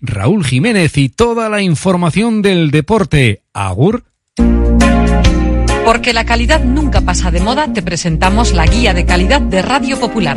Raúl Jiménez y toda la información del deporte. Agur. Porque la calidad nunca pasa de moda, te presentamos la guía de calidad de Radio Popular.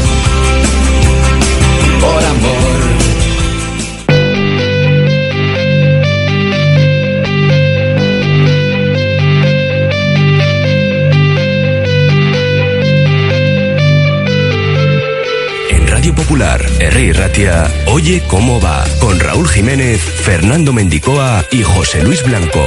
Oye cómo va, con Raúl Jiménez, Fernando Mendicoa y José Luis Blanco.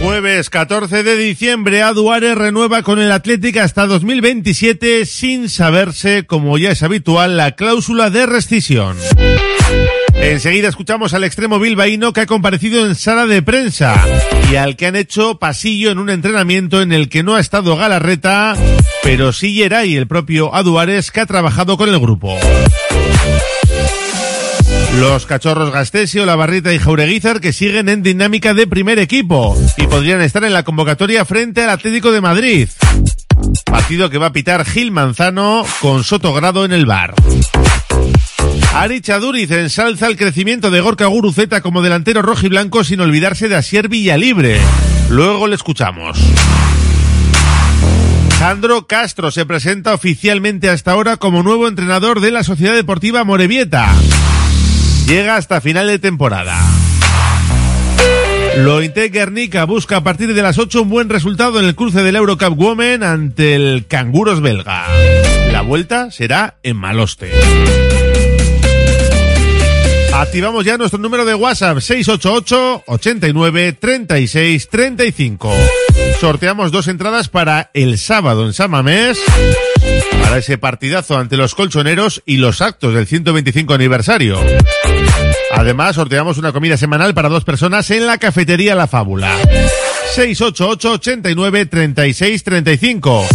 Jueves 14 de diciembre, Aduare renueva con el Atlético hasta 2027 sin saberse, como ya es habitual, la cláusula de rescisión. Enseguida escuchamos al extremo bilbaíno que ha comparecido en sala de prensa y al que han hecho pasillo en un entrenamiento en el que no ha estado Galarreta, pero sí Geray, el propio Aduares, que ha trabajado con el grupo. Los cachorros Gastesio, La Barrita y Jaureguizar que siguen en dinámica de primer equipo y podrían estar en la convocatoria frente al Atlético de Madrid. Partido que va a pitar Gil Manzano con Sotogrado en el bar. Ari Chaduriz ensalza el crecimiento de Gorka Guruzeta como delantero rojo y blanco sin olvidarse de Asier Villalibre. Luego le escuchamos. Sandro Castro se presenta oficialmente hasta ahora como nuevo entrenador de la Sociedad Deportiva Morevieta. Llega hasta final de temporada. Lointe Guernica busca a partir de las 8 un buen resultado en el cruce del Eurocup Women ante el Canguros belga. La vuelta será en Maloste. Activamos ya nuestro número de WhatsApp 688 89 36 35. Sorteamos dos entradas para el sábado en Samamés para ese partidazo ante los colchoneros y los actos del 125 aniversario. Además, sorteamos una comida semanal para dos personas en la cafetería La Fábula. 688 89 36 35.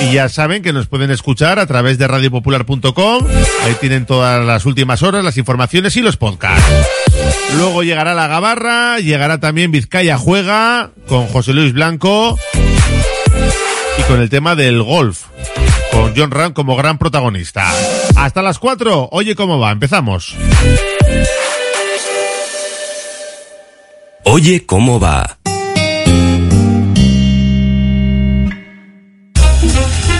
Y ya saben que nos pueden escuchar a través de radiopopular.com. Ahí tienen todas las últimas horas, las informaciones y los podcasts. Luego llegará la Gabarra, llegará también Vizcaya Juega con José Luis Blanco y con el tema del golf, con John Ram como gran protagonista. Hasta las 4, oye cómo va, empezamos. Oye cómo va.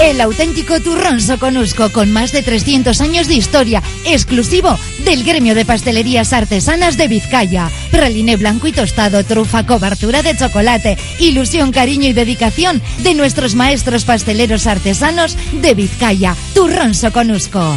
El auténtico turrón soconusco con más de 300 años de historia, exclusivo del gremio de pastelerías artesanas de Vizcaya. Praliné blanco y tostado, trufa, cobertura de chocolate, ilusión, cariño y dedicación de nuestros maestros pasteleros artesanos de Vizcaya. Turrón soconusco.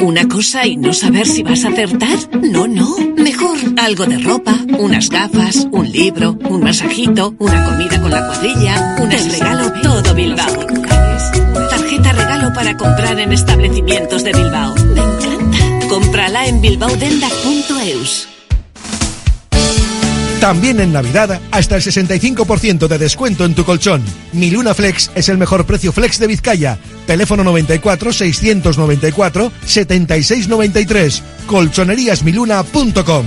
¿Una cosa y no saber si vas a acertar? No, no. Mejor algo de ropa, unas gafas, un libro, un masajito, una comida con la cuadrilla, un regalo todo Bilbao. Tarjeta regalo para comprar en establecimientos de Bilbao. Me encanta. Cómprala en bilbaodenda.eus. También en Navidad, hasta el 65% de descuento en tu colchón. Mi Luna Flex es el mejor precio flex de Vizcaya. Teléfono 94 694 7693. Colchoneríasmiluna.com.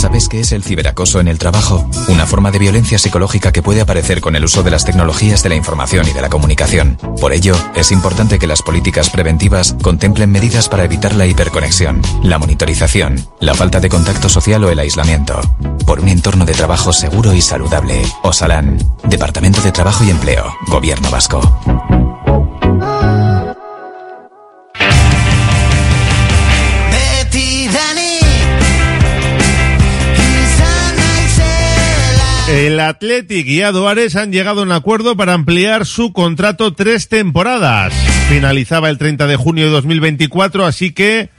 ¿Sabes qué es el ciberacoso en el trabajo? Una forma de violencia psicológica que puede aparecer con el uso de las tecnologías de la información y de la comunicación. Por ello, es importante que las políticas preventivas contemplen medidas para evitar la hiperconexión, la monitorización, la falta de contacto social o el aislamiento. Por un entorno de trabajo seguro y saludable. Osalan, Departamento de Trabajo y Empleo, Gobierno Vasco. El Athletic y Aduares han llegado a un acuerdo para ampliar su contrato tres temporadas. Finalizaba el 30 de junio de 2024, así que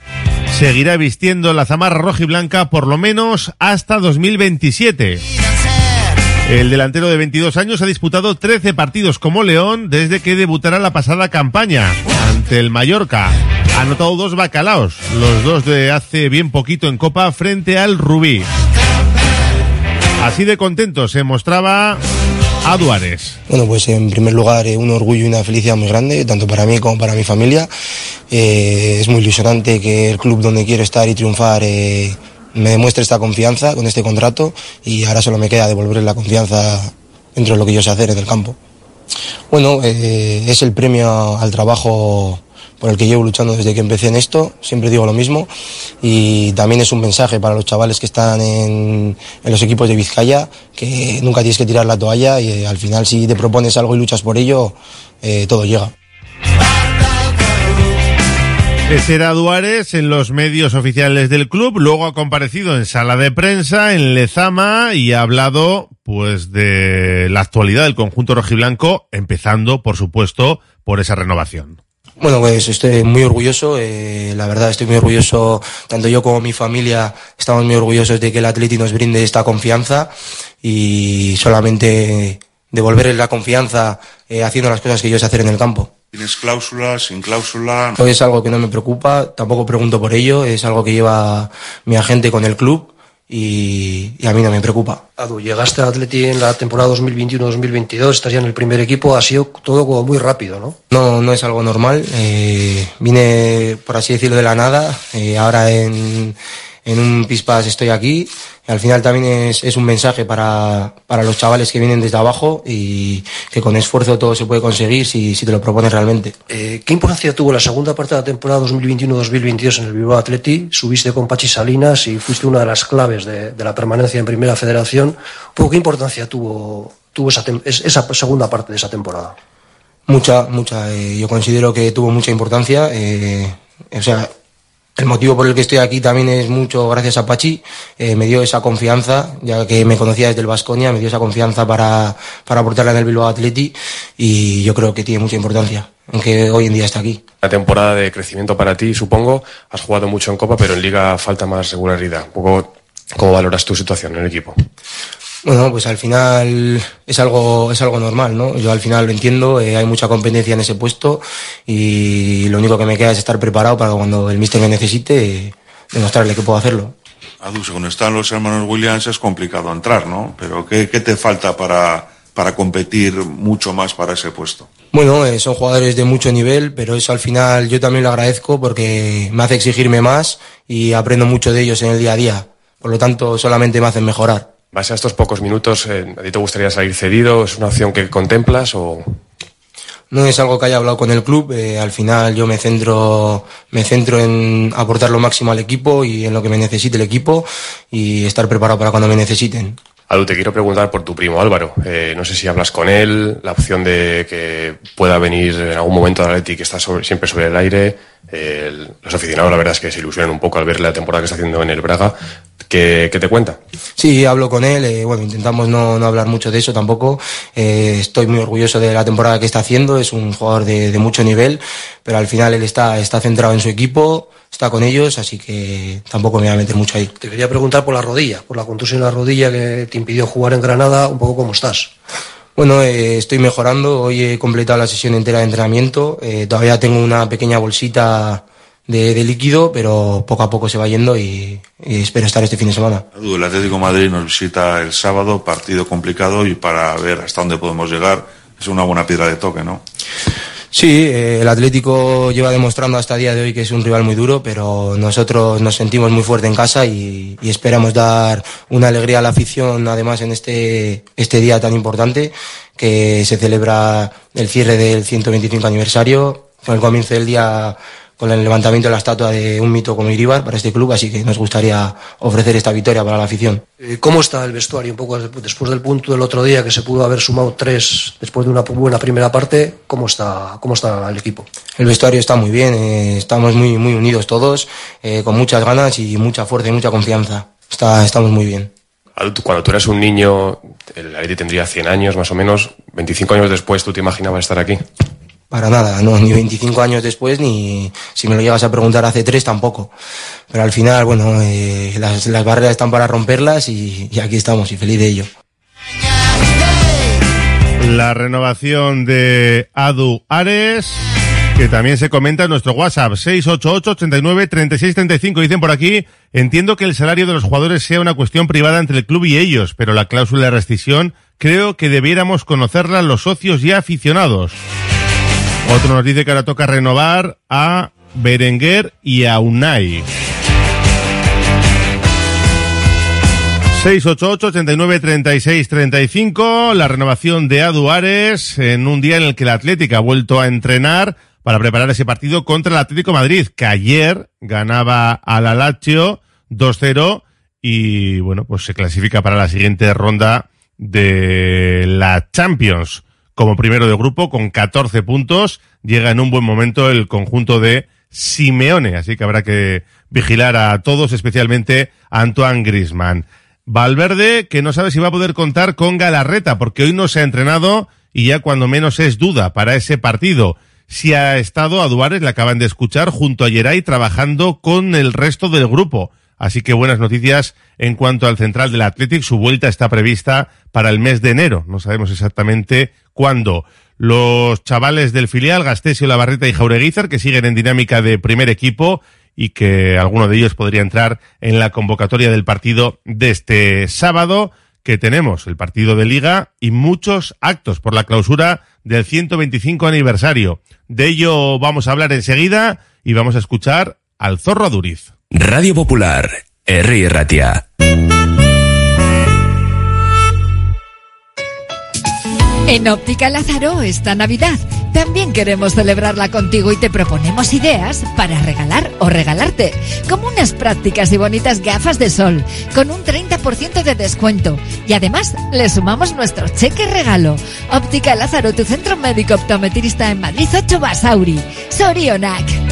seguirá vistiendo la zamarra roja y blanca por lo menos hasta 2027. El delantero de 22 años ha disputado 13 partidos como León desde que debutará la pasada campaña ante el Mallorca. Ha anotado dos bacalaos, los dos de hace bien poquito en Copa frente al Rubí. Así de contento se mostraba a Duárez. Bueno, pues en primer lugar eh, un orgullo y una felicidad muy grande, tanto para mí como para mi familia. Eh, es muy ilusionante que el club donde quiero estar y triunfar eh, me demuestre esta confianza con este contrato y ahora solo me queda devolverle la confianza dentro de lo que yo sé hacer en el campo. Bueno, es el premio al trabajo por el que llevo luchando desde que empecé en esto, siempre digo lo mismo, y también es un mensaje para los chavales que están en, en los equipos de Vizcaya, que nunca tienes que tirar la toalla y eh, al final si te propones algo y luchas por ello, eh, todo llega. Ese era Duárez en los medios oficiales del club, luego ha comparecido en sala de prensa en Lezama y ha hablado pues de la actualidad del conjunto rojiblanco, empezando por supuesto por esa renovación. Bueno, pues estoy muy orgulloso, eh, la verdad estoy muy orgulloso, tanto yo como mi familia estamos muy orgullosos de que el Atleti nos brinde esta confianza y solamente devolverle la confianza eh, haciendo las cosas que yo sé hacer en el campo. ¿Tienes cláusula, sin cláusula? No es algo que no me preocupa, tampoco pregunto por ello, es algo que lleva mi agente con el club y, y a mí no me preocupa. Adu, llegaste al Atleti en la temporada 2021-2022, estás ya en el primer equipo, ha sido todo como muy rápido, ¿no? No, no es algo normal, eh, vine, por así decirlo, de la nada, eh, ahora en, en un pispas estoy aquí, y al final también es, es un mensaje para, para los chavales que vienen desde abajo y que con esfuerzo todo se puede conseguir si, si te lo propones realmente. Eh, ¿Qué importancia tuvo la segunda parte de la temporada 2021-2022 en el Bilbao Atleti? Subiste con Pachi Salinas y fuiste una de las claves de, de la permanencia en Primera Federación. ¿Qué importancia tuvo, tuvo esa, esa segunda parte de esa temporada? Mucha, mucha. eh, yo considero que tuvo mucha importancia. eh, o sea, el motivo por el que estoy aquí también es mucho gracias a Pachi. eh, me dio esa confianza, ya que me conocía desde el Vasconia, me dio esa confianza para, para aportarla en el Bilbao Atleti y yo creo que tiene mucha importancia. en que hoy en día está aquí. La temporada de crecimiento para ti, supongo, has jugado mucho en Copa, pero en Liga falta más regularidad. ¿Cómo valoras tu situación en el equipo? Bueno, pues al final es algo, es algo normal, ¿no? Yo al final lo entiendo, eh, hay mucha competencia en ese puesto y lo único que me queda es estar preparado para cuando el míster me necesite demostrarle que puedo hacerlo. Adu, según están los hermanos Williams es complicado entrar, ¿no? Pero ¿qué, qué te falta para, para competir mucho más para ese puesto? Bueno, eh, son jugadores de mucho nivel, pero eso al final yo también lo agradezco porque me hace exigirme más y aprendo mucho de ellos en el día a día. Por lo tanto, solamente me hacen mejorar. Base a estos pocos minutos, eh, ¿a ti te gustaría salir cedido? ¿Es una opción que contemplas o...? No es algo que haya hablado con el club. eh, al final yo me centro, me centro en aportar lo máximo al equipo y en lo que me necesite el equipo y estar preparado para cuando me necesiten. Adu, te quiero preguntar por tu primo Álvaro. Eh, no sé si hablas con él, la opción de que pueda venir en algún momento al Atleti, que está sobre- siempre sobre el aire. Eh, los aficionados, la verdad es que se ilusionan un poco al ver la temporada que está haciendo en el Braga. ¿Qué, qué te cuenta? Sí, hablo con él. eh, bueno, intentamos no, no hablar mucho de eso tampoco. Eh, estoy muy orgulloso de la temporada que está haciendo. Es un jugador de, de mucho nivel, pero al final él está, está centrado en su equipo, está con ellos, así que tampoco me voy a meter mucho ahí. Te quería preguntar por la rodilla, por la contusión en la rodilla que te impidió jugar en Granada, un poco cómo estás. Bueno, eh, estoy mejorando. Hoy he completado la sesión entera de entrenamiento. Eh, todavía tengo una pequeña bolsita de, de líquido, pero poco a poco se va yendo y, y espero estar este fin de semana. El Atlético de Madrid nos visita el sábado, partido complicado y para ver hasta dónde podemos llegar es una buena piedra de toque, ¿no? Sí, eh, el Atlético lleva demostrando hasta el día de hoy que es un rival muy duro, pero nosotros nos sentimos muy fuerte en casa y, y esperamos dar una alegría a la afición, además en este, este día tan importante que se celebra el cierre del 125 aniversario, con el comienzo del día con el levantamiento de la estatua de un mito como Iribar para este club, así que nos gustaría ofrecer esta victoria para la afición. Eh, ¿Cómo está el vestuario? Un poco después del punto del otro día que se pudo haber sumado tres después de una buena primera parte, ¿cómo está, cómo está el equipo? El vestuario está muy bien, eh, estamos muy, muy unidos todos, eh, con muchas ganas y mucha fuerza y mucha confianza. Está, estamos muy bien. Cuando tú eras un niño, el Atleti tendría 100 años más o menos. 25 años después, ¿tú te imaginabas estar aquí? Para nada, no, ni 25 años después, ni si me lo llegas a preguntar hace tres tampoco. Pero al final, bueno, eh, las, las barreras están para romperlas y, aquí estamos y feliz de ello. La renovación de Adu Ares, que también se comenta en nuestro WhatsApp, 688-89-3635. Dicen por aquí, entiendo que el salario de los jugadores sea una cuestión privada entre el club y ellos, pero la cláusula de rescisión creo que debiéramos conocerla los socios y aficionados. Otro nos dice que ahora toca renovar a Berenguer y a Unai. 688-89-36-35, la renovación de Aduares en un día en el que el Atlético ha vuelto a entrenar para preparar ese partido contra el Atlético Madrid, que ayer ganaba al la Lazio 2-0 y bueno, pues se clasifica para la siguiente ronda de la Champions como primero de grupo con 14 puntos. Llega en un buen momento el conjunto de Simeone, así que habrá que vigilar a todos, especialmente a Antoine Grisman. Valverde, que no sabe si va a poder contar con Galarreta, porque hoy no se ha entrenado y ya cuando menos es duda para ese partido. Si ha estado a Duárez, le acaban de escuchar, junto a Geray, trabajando con el resto del grupo. Así que buenas noticias en cuanto al central del Athletic. Su vuelta está prevista para el mes de enero. No sabemos exactamente cuándo. Los chavales del filial, Gastesio, Labarreta y Jaureguizar, que siguen en dinámica de primer equipo y que alguno de ellos podría entrar en la convocatoria del partido de este sábado que tenemos, el partido de liga y muchos actos por la clausura del 125 aniversario. De ello vamos a hablar enseguida y vamos a escuchar al Zorro Duriz. Radio Popular, R. Ratia. En Óptica Lázaro esta Navidad también queremos celebrarla contigo y te proponemos ideas para regalar o regalarte, como unas prácticas y bonitas gafas de sol, con un 30% de descuento. Y además le sumamos nuestro cheque regalo. Óptica Lázaro, tu centro médico optometrista en Madrid 8 Basauri. Sorionac.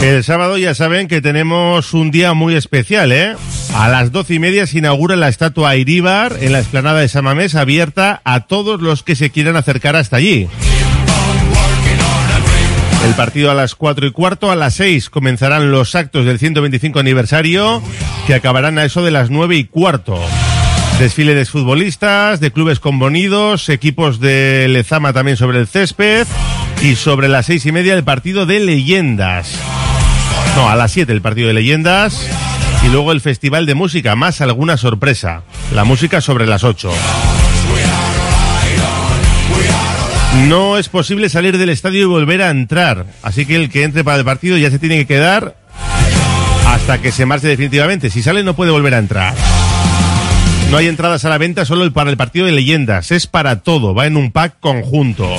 El sábado ya saben que tenemos un día muy especial, ¿eh? A las doce y media se inaugura la estatua Iríbar en la explanada de Samamés, abierta a todos los que se quieran acercar hasta allí. El partido a las cuatro y cuarto, a las seis comenzarán los actos del 125 aniversario que acabarán a eso de las nueve y cuarto. Desfile de futbolistas, de clubes conbonidos, equipos de Lezama también sobre el césped y sobre las seis y media el partido de leyendas. No, a las 7 el partido de leyendas y luego el festival de música, más alguna sorpresa. La música sobre las 8. No es posible salir del estadio y volver a entrar, así que el que entre para el partido ya se tiene que quedar hasta que se marche definitivamente. Si sale no puede volver a entrar. No hay entradas a la venta solo para el partido de leyendas, es para todo, va en un pack conjunto.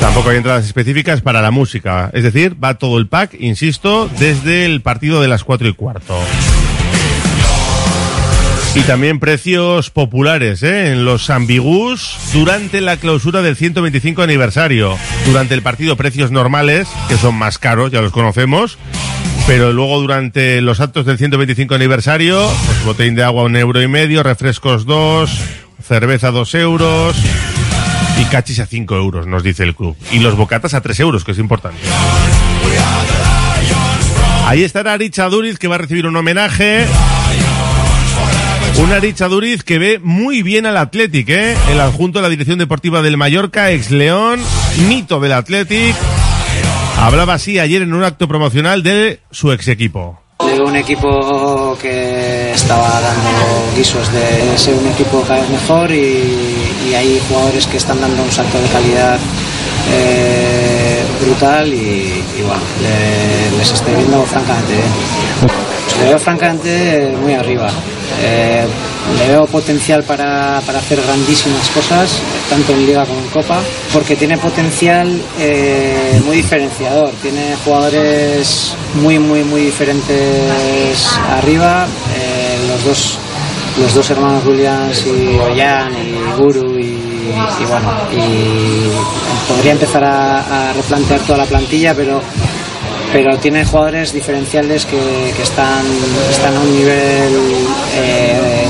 Tampoco hay entradas específicas para la música. Es decir, va todo el pack, insisto, desde el partido de las cuatro y cuarto. Y también precios populares ¿eh? en los ambigus durante la clausura del 125 aniversario. Durante el partido precios normales, que son más caros, ya los conocemos. Pero luego durante los actos del 125 aniversario, pues de agua un euro y medio, refrescos dos, cerveza dos euros, y a 5 euros, nos dice el club. Y los bocatas a 3 euros, que es importante. Ahí estará Richa Duriz, que va a recibir un homenaje. Una Richa Duriz que ve muy bien al Athletic, ¿eh? El adjunto de la dirección deportiva del Mallorca, ex León, mito del Athletic. Hablaba así ayer en un acto promocional de su ex equipo. Un equipo que estaba dando guisos de ser un equipo cada vez mejor y, hay jugadores que están dando un salto de calidad eh, brutal y, bueno, le- les estoy viendo francamente bien. Veo francamente muy arriba. Eh, le veo potencial para, para hacer grandísimas cosas, tanto en Liga como en Copa, porque tiene potencial eh, muy diferenciador. Tiene jugadores muy, muy, muy diferentes arriba. Eh, los, dos, los dos hermanos Williams y Ollán y Guru y, bueno, y podría empezar a replantear toda la plantilla, pero pero tiene jugadores diferenciales que, que están, están a un nivel eh,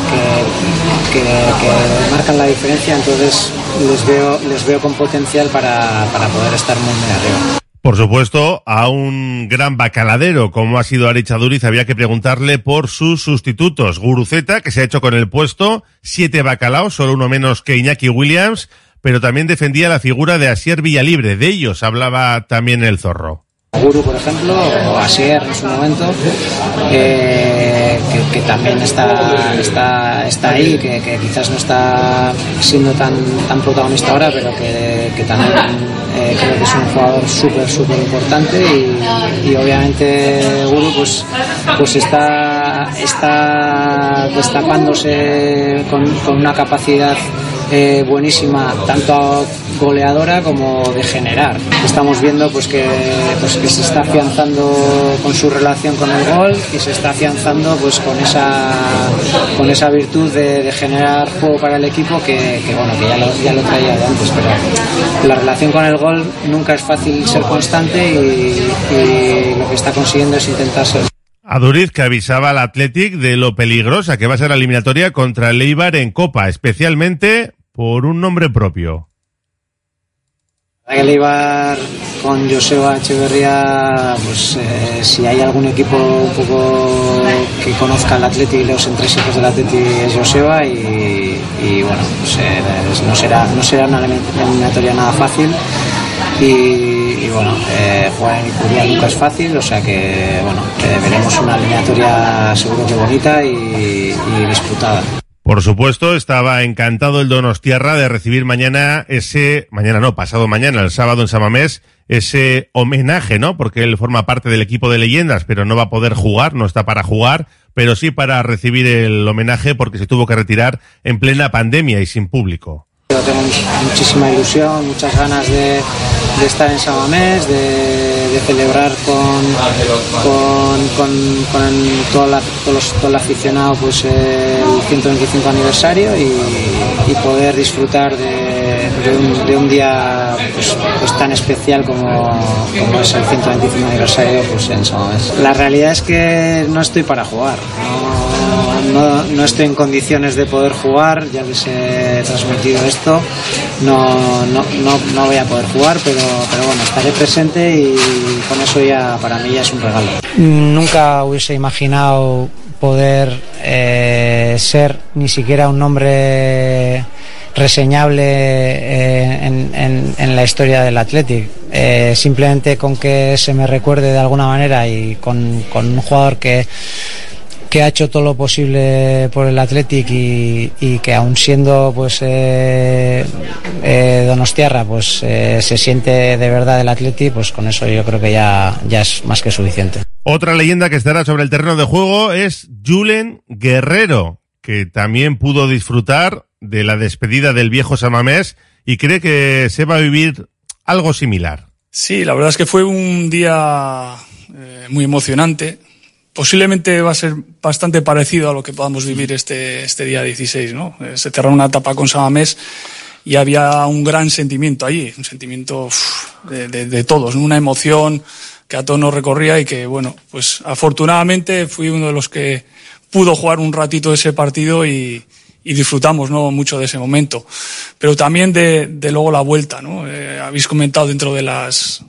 que, que- que marcan la diferencia, entonces les veo, les veo con potencial para, para poder estar muy, muy arriba. Por supuesto, a un gran bacaladero como ha sido Aricha Duriz había que preguntarle por sus sustitutos. Guruceta, que se ha hecho con el puesto, siete bacalaos, solo uno menos que Iñaki Williams, pero también defendía la figura de Asier Villalibre. De ellos hablaba también el zorro. Guru, por ejemplo, o Asier en su momento, que, también está, está, está ahí, que, quizás no está siendo tan, tan protagonista ahora, pero que, que también eh, creo que es un jugador súper, súper importante y, y, obviamente Guru pues, pues está, está destapándose con, una capacidad eh, buenísima, tanto goleadora como de generar. Estamos viendo pues que, pues que se está afianzando con su relación con el gol y se está afianzando pues con esa con esa virtud de, generar juego para el equipo que, bueno que ya lo, ya lo traía de antes, pero la relación con el gol nunca es fácil ser constante y, lo que está consiguiendo es intentar ser a Duriz que avisaba al Athletic de lo peligrosa que va a ser la eliminatoria contra el Eibar en Copa, especialmente por un nombre propio. El Eibar con Joseba Echeverría, pues eh, si hay algún equipo un poco que conozca al Athletic y los entresijos del Athletic es Joseba y, y bueno, pues, eh, no, será, no será una eliminatoria nada fácil y, bueno, eh, jugar en Icuria nunca es fácil, o sea que bueno, eh, veremos una eliminatoria seguro que bonita y, y disputada. Por supuesto, estaba encantado el Donostiarra de recibir mañana ese, mañana no, pasado mañana, el sábado en Samamés, ese homenaje, ¿no? Porque él forma parte del equipo de leyendas, pero no va a poder jugar, no está para jugar, pero sí para recibir el homenaje porque se tuvo que retirar en plena pandemia y sin público. Yo tengo muchísima ilusión, muchas ganas de, estar en Samamés, de, de celebrar con, con, todo, los, todo, el aficionado pues, el 125 aniversario y poder disfrutar de, de, un, día pues, pues, tan especial como, es el 125 aniversario pues, en Samamés. La realidad es que no estoy para jugar. No, no, no, estoy en condiciones de poder jugar, ya les he transmitido esto, no, no, no, no voy a poder jugar, pero, pero bueno, estaré presente y con eso ya para mí ya es un regalo. Nunca hubiese imaginado poder eh, ser ni siquiera un nombre reseñable eh, en, en, en, la historia del Athletic. Eh, simplemente con que se me recuerde de alguna manera y con, con un jugador que que ha hecho todo lo posible por el Athletic y, y que aún siendo pues eh, eh, Donostiarra pues eh, se siente de verdad el Athletic pues con eso yo creo que ya, ya es más que suficiente. Otra leyenda que estará sobre el terreno de juego es Julen Guerrero que también pudo disfrutar de la despedida del viejo Samamés y cree que se va a vivir algo similar. Sí, la verdad es que fue un día eh, muy emocionante posiblemente va a ser bastante parecido a lo que podamos vivir este, este día 16, ¿no? Se cerró una etapa con Samamés y había un gran sentimiento allí, un sentimiento de, todos, una emoción que a todos nos recorría y que, bueno, pues afortunadamente fui uno de los que pudo jugar un ratito ese partido y, y disfrutamos ¿no? mucho de ese momento. Pero también de, de luego la vuelta, ¿no? Eh, habéis comentado dentro de las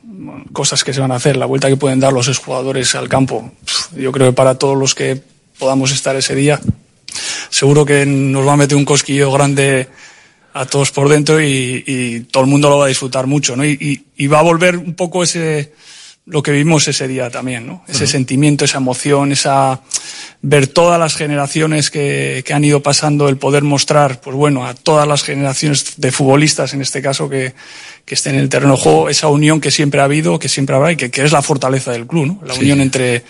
cosas que se van a hacer, la vuelta que pueden dar los exjugadores al campo. Yo creo que para todos los que podamos estar ese día, seguro que nos va a meter un cosquillo grande a todos por dentro y, y todo el mundo lo va a disfrutar mucho, ¿no? Y, y va a volver un poco ese, lo que vimos ese día también, ¿no? Ese uh -huh. sentimiento, esa emoción, esa ver todas las generaciones que, que, han ido pasando, el poder mostrar, pues bueno, a todas las generaciones de futbolistas, en este caso, que, que estén en el terreno de juego, esa unión que siempre ha habido, que siempre habrá y que, que es la fortaleza del club, ¿no? La sí. unión entre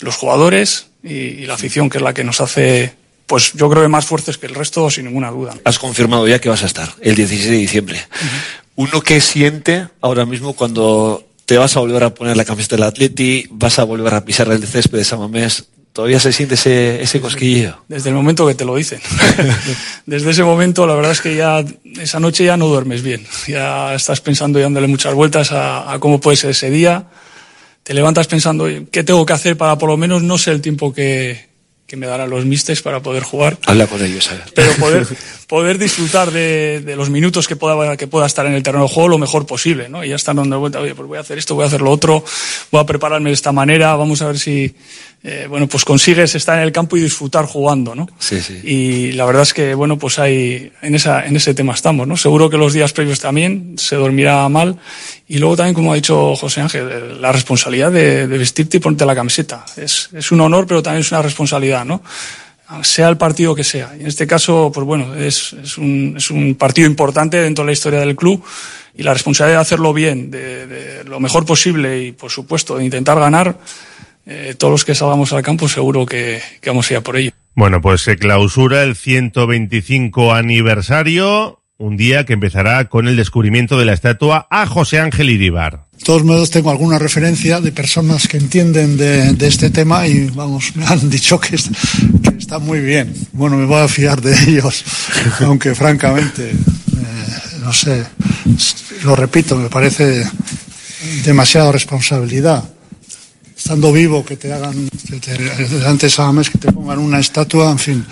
los jugadores y, y la afición, que es la que nos hace pues yo creo que más fuertes que el resto, sin ninguna duda. Has confirmado ya que vas a estar el 16 de diciembre. Uh -huh. Uno que siente ahora mismo cuando te vas a volver a poner la camiseta del Atleti, vas a volver a pisar el césped de Samamés. ¿Todavía se siente ese, ese cosquilleo? Desde el momento que te lo dicen. Desde ese momento, la verdad es que ya esa noche ya no duermes bien. Ya estás pensando y dándole muchas vueltas a, a cómo puede ser ese día. Te levantas pensando, ¿qué tengo que hacer para por lo menos no ser el tiempo que, que me darán los mistes para poder jugar. Habla con ellos, a ver. Pero poder, poder disfrutar de, de los minutos que pueda, que pueda estar en el terreno de juego lo mejor posible, ¿no? Y ya están dando vuelta, oye, pues voy a hacer esto, voy a hacer lo otro, voy a prepararme de esta manera, vamos a ver si, eh, bueno, pues consigues estar en el campo y disfrutar jugando, ¿no? Sí, sí. Y la verdad es que, bueno, pues hay, en esa, en ese tema estamos, ¿no? Seguro que los días previos también se dormirá mal. Y luego también, como ha dicho José Ángel, la responsabilidad de, de vestirte y ponerte la camiseta. Es, es un honor, pero también es una responsabilidad, ¿no? sea el partido que sea. Y en este caso, pues bueno, es, es, un, es un partido importante dentro de la historia del club y la responsabilidad de hacerlo bien, de, de lo mejor posible y, por supuesto, de intentar ganar, eh, todos los que salgamos al campo seguro que, que vamos a ir a por ello. Bueno, pues se clausura el 125 aniversario, un día que empezará con el descubrimiento de la estatua a José Ángel Iribar. De todos modos, tengo alguna referencia de personas que entienden de, de este tema y, vamos, me han dicho que, es, que, está muy bien. Bueno, me voy a fiar de ellos, aunque francamente, eh, no sé, lo repito, me parece demasiada responsabilidad. Estando vivo, que te hagan, antes a mes que te pongan una estatua, en fin,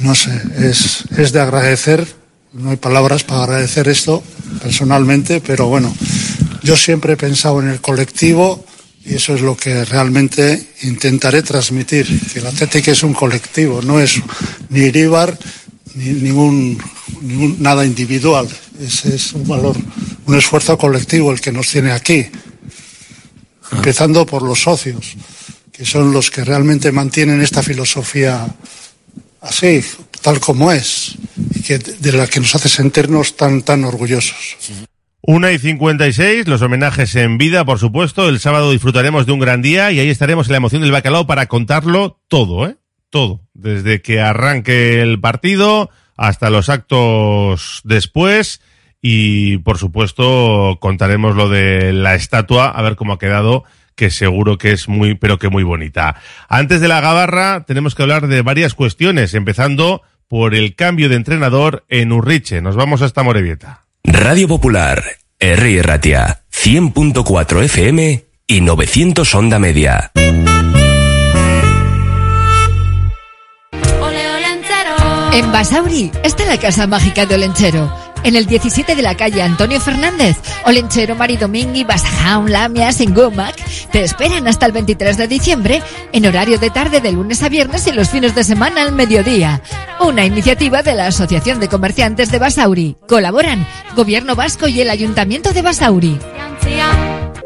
no sé, es, es de agradecer. No hay palabras para agradecer esto personalmente, pero bueno, yo siempre he pensado en el colectivo y eso es lo que realmente intentaré transmitir, que el Atlético es un colectivo, no es ni Iríbar ni ningún, ningún nada individual, es, es un valor, un esfuerzo colectivo el que nos tiene aquí, empezando por los socios, que son los que realmente mantienen esta filosofía así, tal como es, y que, de la que nos hace sentirnos tan, tan orgullosos. Una y 56, los homenajes en vida, por supuesto. El sábado disfrutaremos de un gran día y ahí estaremos en la emoción del bacalao para contarlo todo, ¿eh? Todo. Desde que arranque el partido hasta los actos después y, por supuesto, contaremos lo de la estatua, a ver cómo ha quedado que seguro que es muy, pero que muy bonita. Antes de la gabarra, tenemos que hablar de varias cuestiones, empezando por el cambio de entrenador en Urriche. Nos vamos hasta Morevieta. Radio Popular, R. Ratia, 100.4 FM y 900 Onda Media. En Basauri está la casa mágica de Olenchero. En el 17 de la calle Antonio Fernández, Olenchero, Maridomingui, Basajaun, Lamias, en Gomac, te esperan hasta el 23 de diciembre en horario de tarde de lunes a viernes y los fines de semana al mediodía. Una iniciativa de la Asociación de Comerciantes de Basauri. Colaboran Gobierno Vasco y el Ayuntamiento de Basauri.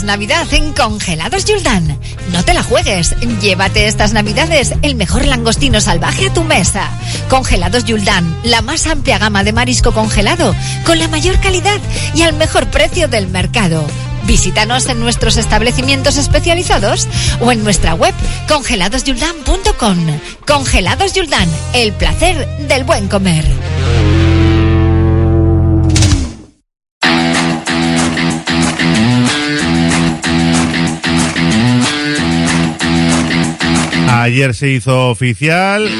Navidad en Congelados Yuldan. No te la juegues. Llévate estas Navidades el mejor langostino salvaje a tu mesa. Congelados Yuldan, la más amplia gama de marisco congelado, con la mayor calidad y al mejor precio del mercado. Visítanos en nuestros establecimientos especializados o en nuestra web congeladosyuldan.com. Congelados Yuldan, el placer del buen comer. Ayer se hizo oficial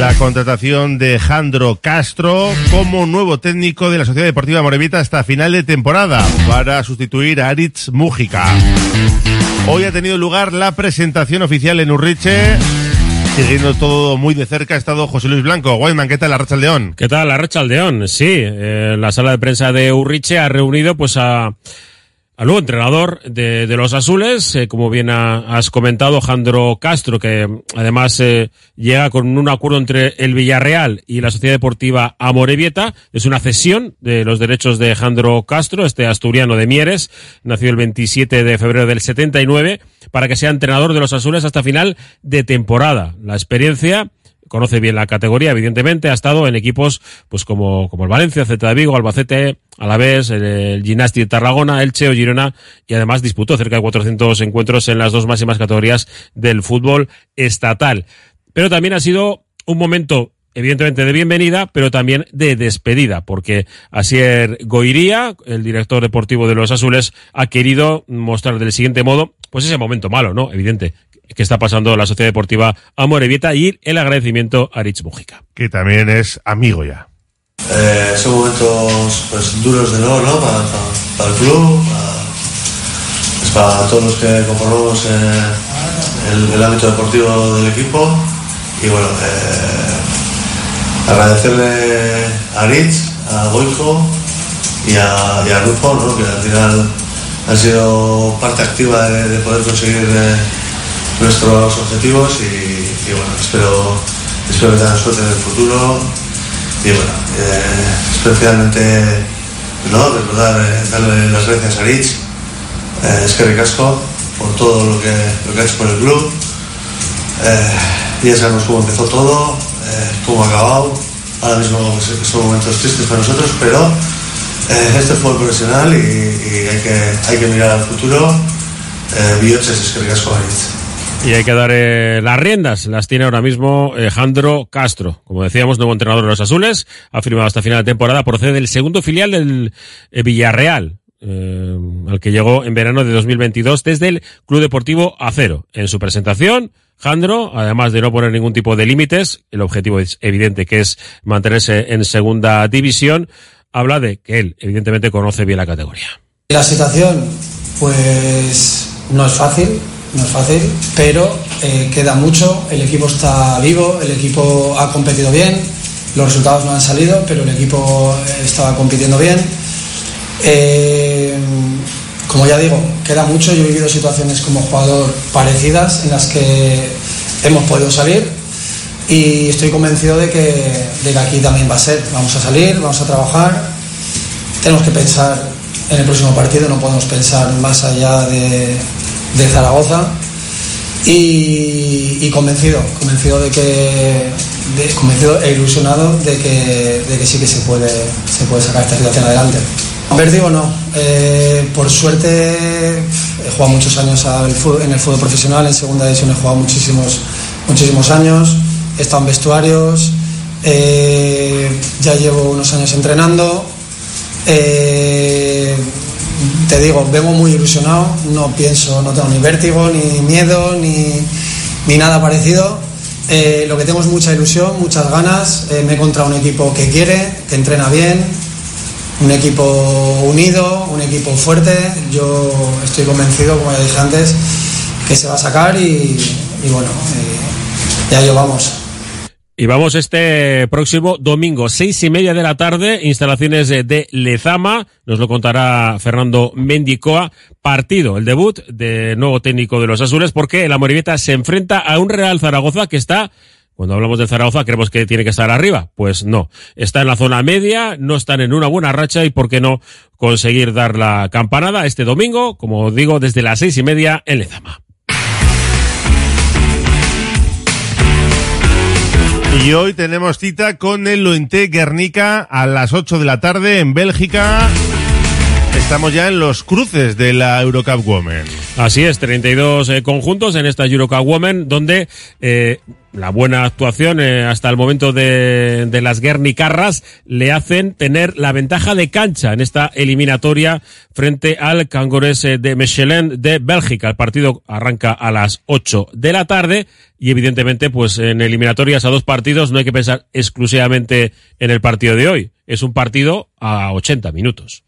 la contratación de Jandro Castro como nuevo técnico de la Sociedad Deportiva Morevita hasta final de temporada para sustituir a Aritz Mújica. Hoy ha tenido lugar la presentación oficial en Urriche. Siguiendo todo muy de cerca ha estado José Luis Blanco. Guayman, ¿qué tal la Racha Aldeón? ¿Qué tal la Racha Aldeón? Sí, eh, la sala de prensa de Urriche ha reunido pues a al entrenador de, de los azules, eh, como bien ha, has comentado, Jandro Castro, que además eh, llega con un acuerdo entre el Villarreal y la Sociedad Deportiva Amorebieta. Es una cesión de los derechos de Jandro Castro, este asturiano de Mieres, nació el 27 de febrero del 79, para que sea entrenador de los azules hasta final de temporada. La experiencia conoce bien la categoría, evidentemente, ha estado en equipos pues como, como el Valencia, Zeta de Vigo, Albacete, Alavés, el, el Gimnasti de Tarragona, Elche o Girona, y además disputó cerca de 400 encuentros en las dos máximas categorías del fútbol estatal. Pero también ha sido un momento evidentemente de bienvenida, pero también de despedida, porque Asier Goiría, el director deportivo de los Azules, ha querido mostrar del siguiente modo, pues ese momento malo, ¿no? Evidente, que está pasando la Sociedad Deportiva Amorebieta y el agradecimiento a Rich Mujica. Que también es amigo ya. Eh, son momentos pues, duros de nuevo, ¿no? Para, para, para el club, para, pues, para, todos los que conformamos eh, el, el, ámbito deportivo del equipo. Y bueno, eh, agradecerle a Rich, a Goico y a, y a Rufo, ¿no? que al final han sido parte activa de, de poder conseguir nuestros objetivos y, bueno, espero, espero que tengan suerte en el futuro y bueno, eh, especialmente ¿no? recordar, eh, darle las gracias a Rich, eh, es por todo lo que, lo que ha hecho por el club. ya sabemos cómo empezó todo, cómo ha acabado. Ahora mismo son momentos tristes para nosotros, pero este es fútbol profesional y, hay, que, hay que mirar al futuro. Eh, Bioches es que a Rich. Y hay que dar eh, las riendas, las tiene ahora mismo eh, Jandro Castro. Como decíamos, nuevo entrenador de los Azules, ha firmado hasta final de temporada, procede del segundo filial del eh, Villarreal, eh, al que llegó en verano de 2022 desde el Club Deportivo Acero. En su presentación, Jandro, además de no poner ningún tipo de límites, el objetivo es evidente que es mantenerse en segunda división, habla de que él, evidentemente, conoce bien la categoría. La situación, pues, no es fácil, no es fácil, pero eh, queda mucho, el equipo está vivo, el equipo ha competido bien, los resultados no han salido, pero el equipo estaba compitiendo bien. Eh, como ya digo, queda mucho, yo he vivido situaciones como jugador parecidas en las que hemos podido salir y estoy convencido de que, de que aquí también va a ser, vamos a salir, vamos a trabajar, tenemos que pensar en el próximo partido, no podemos pensar más allá de, de Zaragoza y, convencido, convencido de que, convencido e ilusionado de que, de que sí que se puede, se puede sacar esta situación adelante. Vértigo no, eh, por suerte he jugado muchos años en el fútbol profesional, en segunda división he jugado muchísimos, muchísimos años, he estado en vestuarios, eh, ya llevo unos años entrenando. Eh, te digo, vengo muy ilusionado, no pienso, no tengo ni vértigo, ni miedo, ni, ni nada parecido. Eh, lo que tengo es mucha ilusión, muchas ganas. Eh, me he encontrado un equipo que quiere, que entrena bien, un equipo unido, un equipo fuerte. Yo estoy convencido, como ya dije antes, que se va a sacar y, y bueno, eh, ya llevamos. Y vamos este próximo domingo, seis y media de la tarde, instalaciones de Lezama, nos lo contará Fernando Mendicoa, partido, el debut de nuevo técnico de los Azules, porque la Morivieta se enfrenta a un Real Zaragoza que está Cuando hablamos del Zaragoza creemos que tiene que estar arriba. Pues no. Está en la zona media, no están en una buena racha y por qué no conseguir dar la campanada este domingo, como digo, desde las seis y media en Lezama. Y hoy tenemos cita con el Lointe Guernica a las 8 de la tarde en Bélgica. Estamos ya en los cruces de la Eurocup Women. Así es, 32 eh, conjuntos en esta Eurocup Women, donde eh, la buena actuación eh, hasta el momento de, de las Guernicarras le hacen tener la ventaja de cancha en esta eliminatoria frente al Cangores de Mechelen de Bélgica. El partido arranca a las 8 de la tarde y evidentemente pues en eliminatorias a dos partidos no hay que pensar exclusivamente en el partido de hoy. Es un partido a 80 minutos.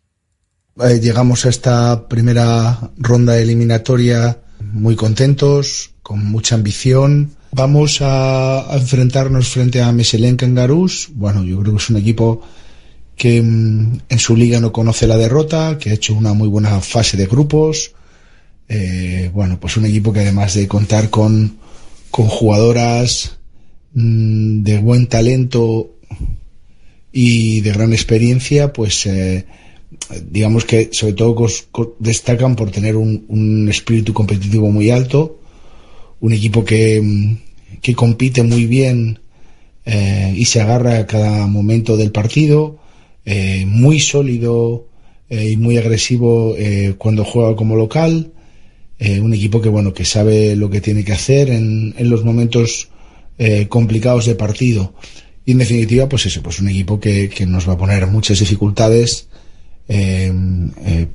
Eh, llegamos a esta primera ronda eliminatoria muy contentos, con mucha ambición. Vamos a, enfrentarnos frente a Mechelen Kangaroos. Bueno, yo creo que es un equipo que mm, en su liga no conoce la derrota, que ha hecho una muy buena fase de grupos. Eh, bueno, pues un equipo que además de contar con, con jugadoras mm, de buen talento y de gran experiencia, pues eh, digamos que sobre todo destacan por tener un, espíritu competitivo muy alto, un equipo que, mm, que compite muy bien eh, y se agarra a cada momento del partido, eh, muy sólido eh, y muy agresivo cuando juega como local, un equipo que bueno que sabe lo que tiene que hacer en, los momentos complicados de partido. Y en definitiva, pues eso, pues un equipo que, que nos va a poner muchas dificultades eh,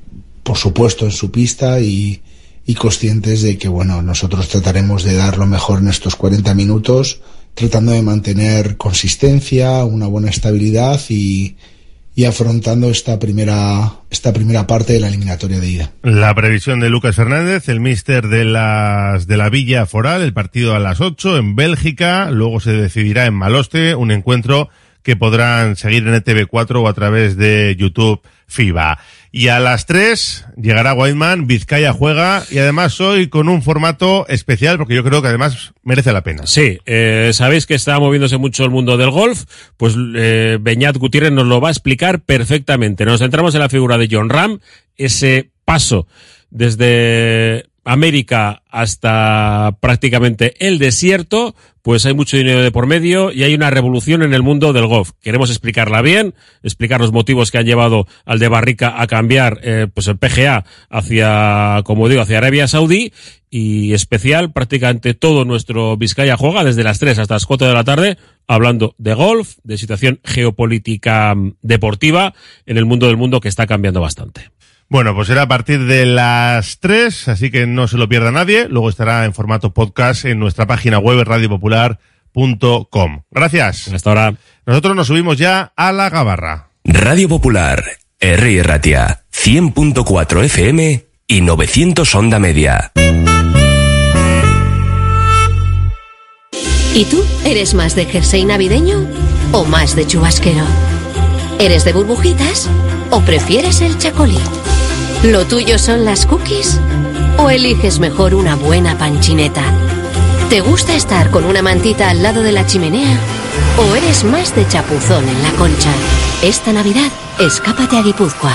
por supuesto en su pista y, y, conscientes de que bueno nosotros trataremos de dar lo mejor en estos 40 minutos tratando de mantener consistencia una buena estabilidad y, y afrontando esta primera esta primera parte de la eliminatoria de ida. La previsión de Lucas Fernández, el míster de las de la Villa Foral, el partido a las 8 en Bélgica, luego se decidirá en Maloste, un encuentro que podrán seguir en el TV4 o a través de YouTube FIBA. Y a las 3 llegará Whiteman, Vizcaya juega y además hoy con un formato especial porque yo creo que además merece la pena. Sí, eh, sabéis que está moviéndose mucho el mundo del golf, pues eh, Beñat Gutiérrez nos lo va a explicar perfectamente. Nos centramos en la figura de John Ram, ese paso desde América hasta prácticamente el desierto, pues hay mucho dinero de por medio y hay una revolución en el mundo del golf. Queremos explicarla bien, explicar los motivos que han llevado al de Barrica a cambiar eh, pues el PGA hacia, como digo, hacia Arabia Saudí y especial prácticamente todo nuestro Vizcaya juega desde las 3 hasta las 4 de la tarde hablando de golf, de situación geopolítica mm, deportiva en el mundo del mundo que está cambiando bastante. Bueno, pues será a partir de las 3, así que no se lo pierda nadie. Luego estará en formato podcast en nuestra página web radiopopular.com. Gracias. Hasta ahora. Nosotros nos subimos ya a la gabarra. Radio Popular, R. Ratia, 100.4 FM y 900 onda media. ¿Y tú? ¿Eres más de jersey navideño o más de chubasquero? ¿Eres de burbujitas o prefieres el chacolí? ¿Lo tuyo son las cookies? ¿O eliges mejor una buena panchineta? ¿Te gusta estar con una mantita al lado de la chimenea? ¿O eres más de chapuzón en la concha? Esta Navidad, escápate a Guipúzcoa.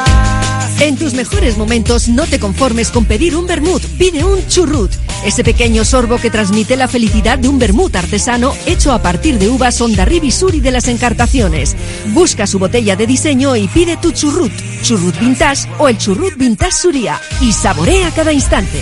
En tus mejores momentos no te conformes con pedir un vermut, pide un churrut. Ese pequeño sorbo que transmite la felicidad de un vermut artesano hecho a partir de uvas Ondarribi Suri de las Encartaciones. Busca su botella de diseño y pide tu churrut, churrut vintage o el churrut vintage Suria y saborea cada instante.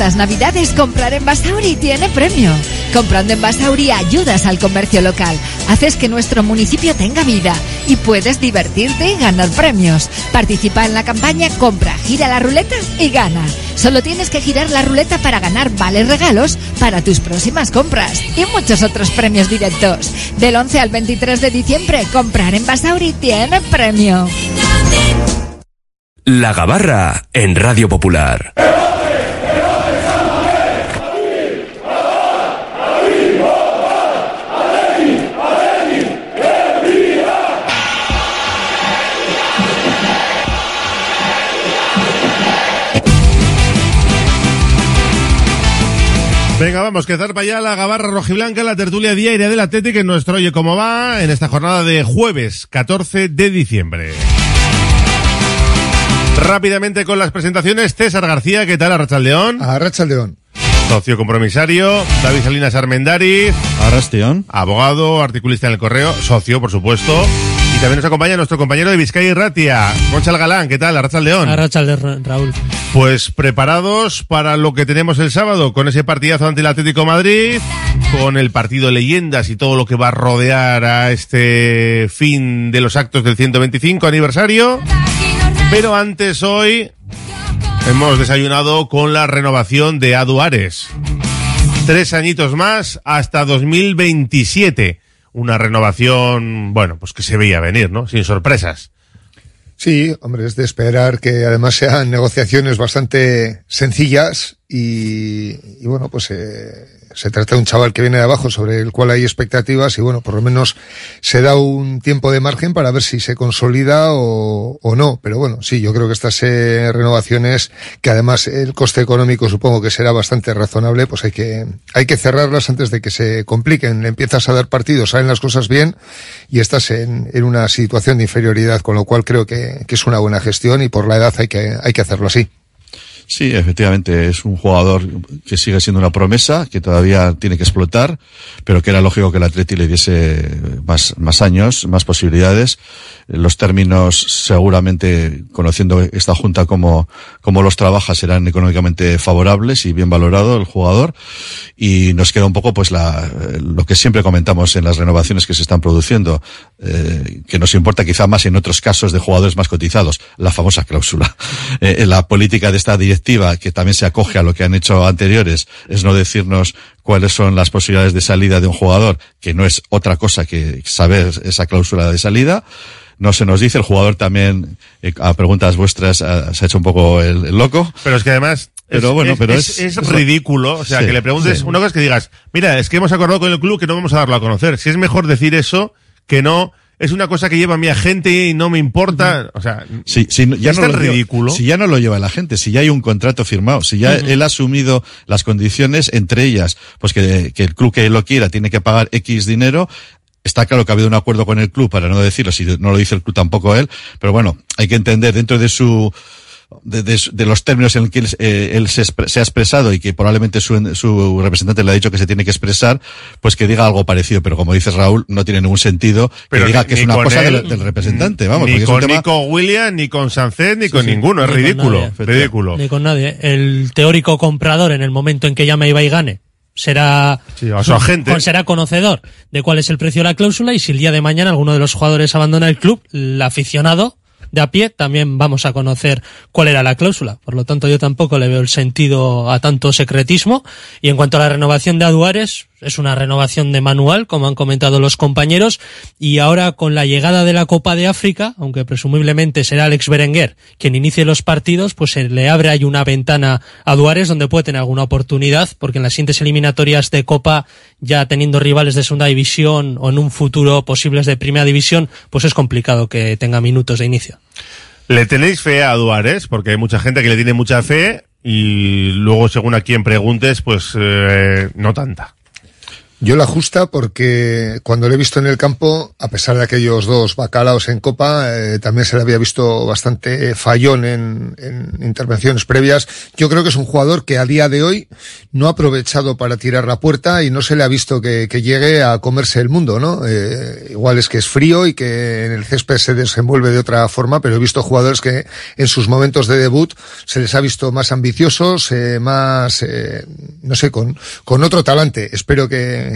Estas navidades comprar en Basauri tiene premio. Comprando en Basauri ayudas al comercio local, haces que nuestro municipio tenga vida y puedes divertirte y ganar premios. Participa en la campaña Compra, gira la ruleta y gana. Solo tienes que girar la ruleta para ganar vales regalos para tus próximas compras y muchos otros premios directos. Del 11 al 23 de diciembre, comprar en Basauri tiene premio. La Gabarra en Radio Popular. Venga, vamos, que zarpa ya la gabarra rojiblanca, la tertulia diaria del Atlético en nuestro Oye Cómo Va, en esta jornada de jueves 14 de diciembre. Rápidamente con las presentaciones, César García, ¿qué tal? Arrachaldeón. Arrachaldeón. Socio compromisario, David Salinas Armendariz. Arrasteón. Abogado, articulista en el correo, socio, por supuesto. También nos acompaña nuestro compañero de Vizcaya y Ratia, Concha Galán, ¿qué tal? Arrachaldeón. Arrachaldeón, Raúl. Pues preparados para lo que tenemos el sábado, con ese partidazo ante el Atlético Madrid, con el partido Leyendas y todo lo que va a rodear a este fin de los actos del 125 aniversario. Pero antes hoy hemos desayunado con la renovación de Aduares. Tres añitos más hasta 2027. Una renovación, bueno, pues que se veía venir, ¿no? Sin sorpresas. Sí, hombre, es de esperar que además sean negociaciones bastante sencillas y, y bueno, pues eh, se trata de un chaval que viene de abajo sobre el cual hay expectativas y bueno, por lo menos se da un tiempo de margen para ver si se consolida o, o no. Pero bueno, sí, yo creo que estas eh, renovaciones, que además el coste económico supongo que será bastante razonable, pues hay que, hay que cerrarlas antes de que se compliquen. Le empiezas a dar partidos, salen las cosas bien y estás en, en una situación de inferioridad, con lo cual creo que, que es una buena gestión y por la edad hay que, hay que hacerlo así. Sí, efectivamente, es un jugador que sigue siendo una promesa, que todavía tiene que explotar, pero que era lógico que el Atleti le diese más, más años, más posibilidades. Los términos, seguramente, conociendo esta junta como, como los trabaja, serán económicamente favorables y bien valorado el jugador. Y nos queda un poco, pues, la, lo que siempre comentamos en las renovaciones que se están produciendo, eh, que nos importa quizá más en otros casos de jugadores más cotizados, la famosa cláusula. Eh, la política de esta directiva, que también se acoge a lo que han hecho anteriores, es no decirnos cuáles son las posibilidades de salida de un jugador, que no es otra cosa que saber esa cláusula de salida. No se nos dice, el jugador también, eh, a preguntas vuestras, a, se ha hecho un poco el, el, loco. Pero es que además, pero es, bueno, pero es, es, es ridículo. O sea, Sí, que le preguntes, sí. una cosa es que digas, mira, es que hemos acordado con el club que no vamos a darlo a conocer. Si es mejor decir eso que no es una cosa que lleva mi agente y no me importa. O sea, Sí, sí, no- ya es no tan lo lleva- ridículo. si ya no lo lleva la gente, si ya hay un contrato firmado, si ya él ha asumido las condiciones, entre ellas, pues que, que el club que lo quiera tiene que pagar X dinero. Está claro que ha habido un acuerdo con el club, para no decirlo, si no lo dice el club tampoco él, pero bueno, hay que entender dentro de su, de, de de los términos en los que él, eh, él se, expre- se ha expresado y que probablemente su, su representante le ha dicho que se tiene que expresar, pues que diga algo parecido. Pero como dices Raúl, no tiene ningún sentido Pero que diga ni- que es una con cosa él, del, del representante. Vamos, ni porque es un con tema- Nico Williams, ni con Sancet, ni con sí. ninguno. Es Ni ridículo. nadie. ridículo. Ni con nadie. El teórico comprador, en el momento en que llame y va y gane, será, Sí, a su agente. será conocedor de cuál es el precio de la cláusula y si el día de mañana alguno de los jugadores abandona el club, el aficionado de a pie también vamos a conocer cuál era la cláusula. Por lo tanto, yo tampoco le veo el sentido a tanto secretismo. Y en cuanto a la renovación de Aduares, es una renovación de manual, como han comentado los compañeros. Y ahora con la llegada de la Copa de África, aunque presumiblemente será Alex Berenguer quien inicie los partidos, pues se le abre ahí una ventana a Duares donde puede tener alguna oportunidad, porque en las siguientes eliminatorias de Copa, ya teniendo rivales de segunda división o en un futuro posibles de primera división, pues es complicado que tenga minutos de inicio. ¿Le tenéis fe a Duares? Porque hay mucha gente que le tiene mucha fe y luego según a quien preguntes, pues eh, no tanta. Yo la justa porque cuando lo he visto en el campo, a pesar de aquellos dos bacalaos en Copa, eh, también se le había visto bastante fallón en, en intervenciones previas. Yo creo que es un jugador que a día de hoy no ha aprovechado para tirar la puerta y no se le ha visto que, que llegue a comerse el mundo, ¿no? Eh, igual es que es frío y que en el césped se desenvuelve de otra forma, pero he visto jugadores que en sus momentos de debut se les ha visto más ambiciosos, eh, más, eh, no sé, con, con otro talante. Espero que,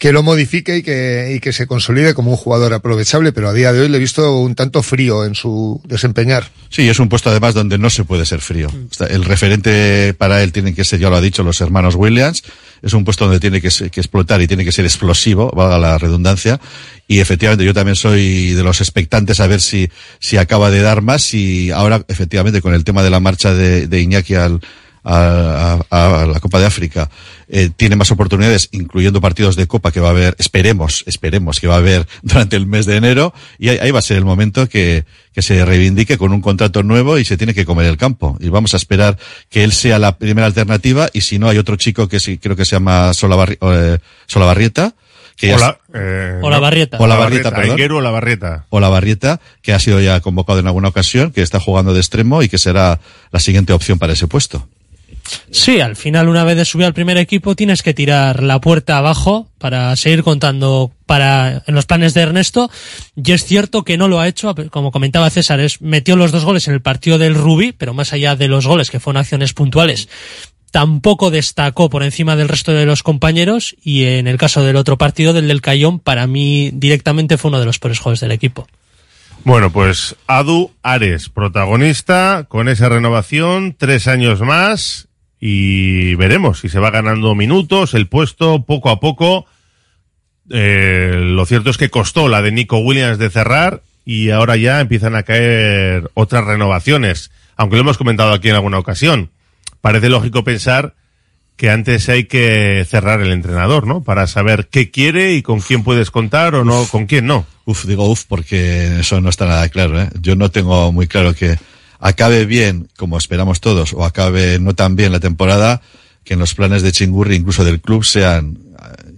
que lo modifique y que, y que se consolide como un jugador aprovechable, pero a día de hoy le he visto un tanto frío en su desempeñar. Sí, es un puesto además donde no se puede ser frío. Está- El referente para él tiene que ser, ya lo ha dicho, los hermanos Williams. Es un puesto donde tiene que explotar y tiene que ser explosivo, valga la redundancia. Y efectivamente yo también soy de los expectantes a ver si, si acaba de dar más y ahora efectivamente con el tema de la marcha de, de Iñaki al, a, a- a la Copa de África eh, tiene más oportunidades, incluyendo partidos de Copa que va a haber, esperemos, esperemos que va a haber durante el mes de enero, y ahí, ahí va a ser el momento que, que se reivindique con un contrato nuevo y se tiene que comer el campo. Y vamos a esperar que él sea la primera alternativa, y si no, hay otro chico que sí, creo que se llama Solabarri- eh, Solabarrieta, que ya Hola, es- eh, Olavarrieta. no. Olavarrieta, Olavarrieta, perdón. Aingeru Olavarrieta. o la Barrieta, que ha sido ya convocado en alguna ocasión, que está jugando de extremo y que será la siguiente opción para ese puesto. Sí, al final una vez de subir al primer equipo tienes que tirar la puerta abajo para seguir contando para en los planes de Ernesto y es cierto que no lo ha hecho, como comentaba César, es, metió los dos goles en el partido del Rubí, pero más allá de los goles que fueron acciones puntuales, tampoco destacó por encima del resto de los compañeros y en el caso del otro partido, del del Cayón, para mí directamente fue uno de los peores jugadores del equipo. Bueno, pues Adu Ares, protagonista, con esa renovación, tres años más, y veremos si se va ganando minutos, el puesto, poco a poco. Eh, lo cierto es que costó la de Nico Williams de cerrar, y ahora ya empiezan a caer otras renovaciones, aunque lo hemos comentado aquí en alguna ocasión. Parece lógico pensar que antes hay que cerrar el entrenador, ¿no? Para saber qué quiere y con quién puedes contar o no, con quién no. Uf, digo uf porque eso no está nada claro. ¿eh? Yo no tengo muy claro que acabe bien, como esperamos todos, o acabe no tan bien la temporada, que en los planes de Chingurri, incluso del club, sean eh,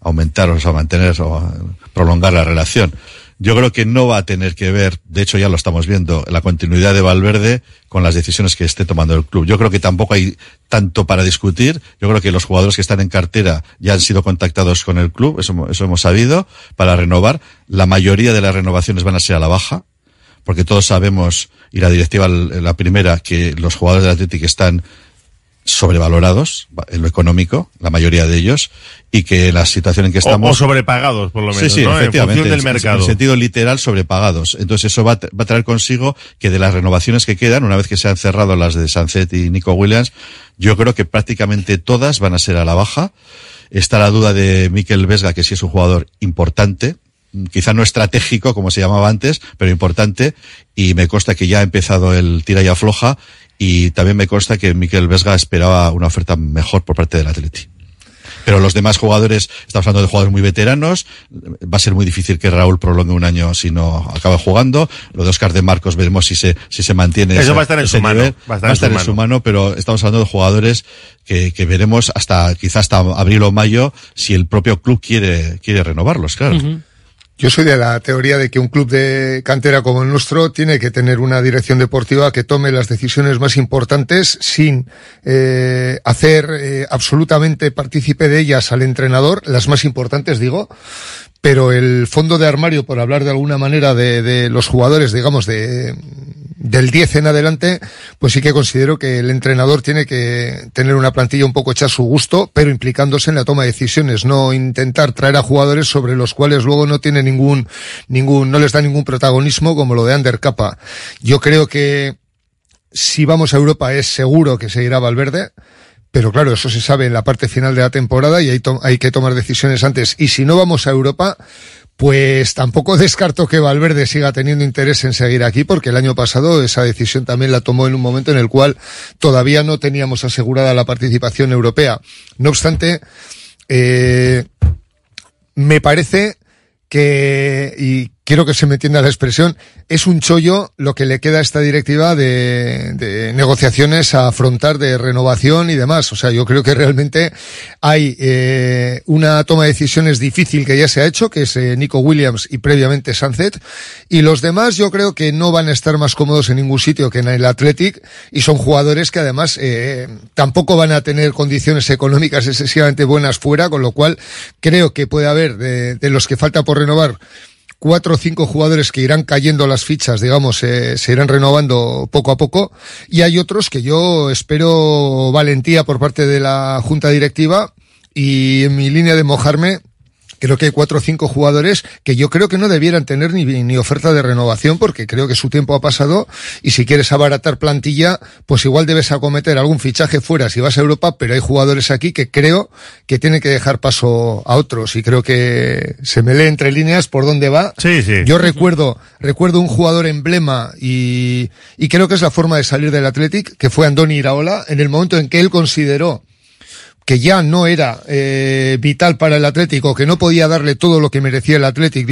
aumentar o sea, mantener o eh, prolongar la relación. Yo creo que no va a tener que ver, de hecho ya lo estamos viendo, la continuidad de Valverde con las decisiones que esté tomando el club. Yo creo que tampoco hay tanto para discutir. Yo creo que los jugadores que están en cartera ya han sido contactados con el club, eso, eso hemos sabido, para renovar. La mayoría de las renovaciones van a ser a la baja, porque todos sabemos, y la directiva la primera, que los jugadores del Atlético están sobrevalorados en lo económico, la mayoría de ellos, y que la situación en que estamos... O, sobrepagados, por lo menos, Sí, sí, ¿no? En función del mercado. En sentido literal, sobrepagados. Entonces eso va va a traer consigo que de las renovaciones que quedan, una vez que se han cerrado las de Sancet y Nico Williams, yo creo que prácticamente todas van a ser a la baja. Está la duda de Mikel Vesga, que sí es un jugador importante, quizá no estratégico como se llamaba antes, pero importante, y me consta que ya ha empezado el tira y afloja, y también me consta que Mikel Vesga esperaba una oferta mejor por parte del Atleti. Pero los demás jugadores, estamos hablando de jugadores muy veteranos, va a ser muy difícil que Raúl prolongue un año si no acaba jugando. Lo de Oscar de Marcos veremos si se, si se mantiene. Eso ese- va a estar en su mano, va a estar en su en mano. su mano, pero estamos hablando de jugadores que, que veremos hasta, quizás hasta abril o mayo, si el propio club quiere, quiere renovarlos, claro. Yo soy de la teoría de que un club de cantera como el nuestro tiene que tener una dirección deportiva que tome las decisiones más importantes sin eh, hacer eh, absolutamente partícipe de ellas al entrenador, las más importantes digo, pero el fondo de armario, por hablar de alguna manera de, de los jugadores, digamos, de, del 10 en adelante, pues sí que considero que el entrenador tiene que tener una plantilla un poco hecha a su gusto, pero implicándose en la toma de decisiones, no intentar traer a jugadores sobre los cuales luego no tiene ningún, ningún, no les da ningún protagonismo como lo de Ander. Yo creo que si vamos a Europa es seguro que seguirá Valverde. Pero claro, eso se sabe en la parte final de la temporada y hay, hay que tomar decisiones antes. Y si no vamos a Europa, pues tampoco descarto que Valverde siga teniendo interés en seguir aquí, porque el año pasado esa decisión también la tomó en un momento en el cual todavía no teníamos asegurada la participación europea. No obstante, eh, me parece que, y quiero que se me entienda la expresión, es un chollo lo que le queda a esta directiva de, de negociaciones a afrontar de renovación y demás. O sea, yo creo que realmente hay eh, una toma de decisiones difícil que ya se ha hecho, que es eh, Nico Williams y previamente Sunset, y los demás yo creo que no van a estar más cómodos en ningún sitio que en el Athletic y son jugadores que además eh, tampoco van a tener condiciones económicas excesivamente buenas fuera, con lo cual creo que puede haber de, de los que falta por renovar cuatro o cinco jugadores que irán cayendo las fichas, digamos, eh, se irán renovando poco a poco, y hay otros que yo espero valentía por parte de la junta directiva y en mi línea de mojarme creo que hay cuatro o cinco jugadores que yo creo que no debieran tener ni, ni oferta de renovación porque creo que su tiempo ha pasado y si quieres abaratar plantilla, pues igual debes acometer algún fichaje fuera si vas a Europa, pero hay jugadores aquí que creo que tienen que dejar paso a otros y creo que se me lee entre líneas por dónde va. Sí, sí. Yo recuerdo, recuerdo un jugador emblema y, y creo que es la forma de salir del Athletic, que fue Andoni Iraola, en el momento en que él consideró que ya no era eh, vital para el Atlético, que no podía darle todo lo que merecía el Atlético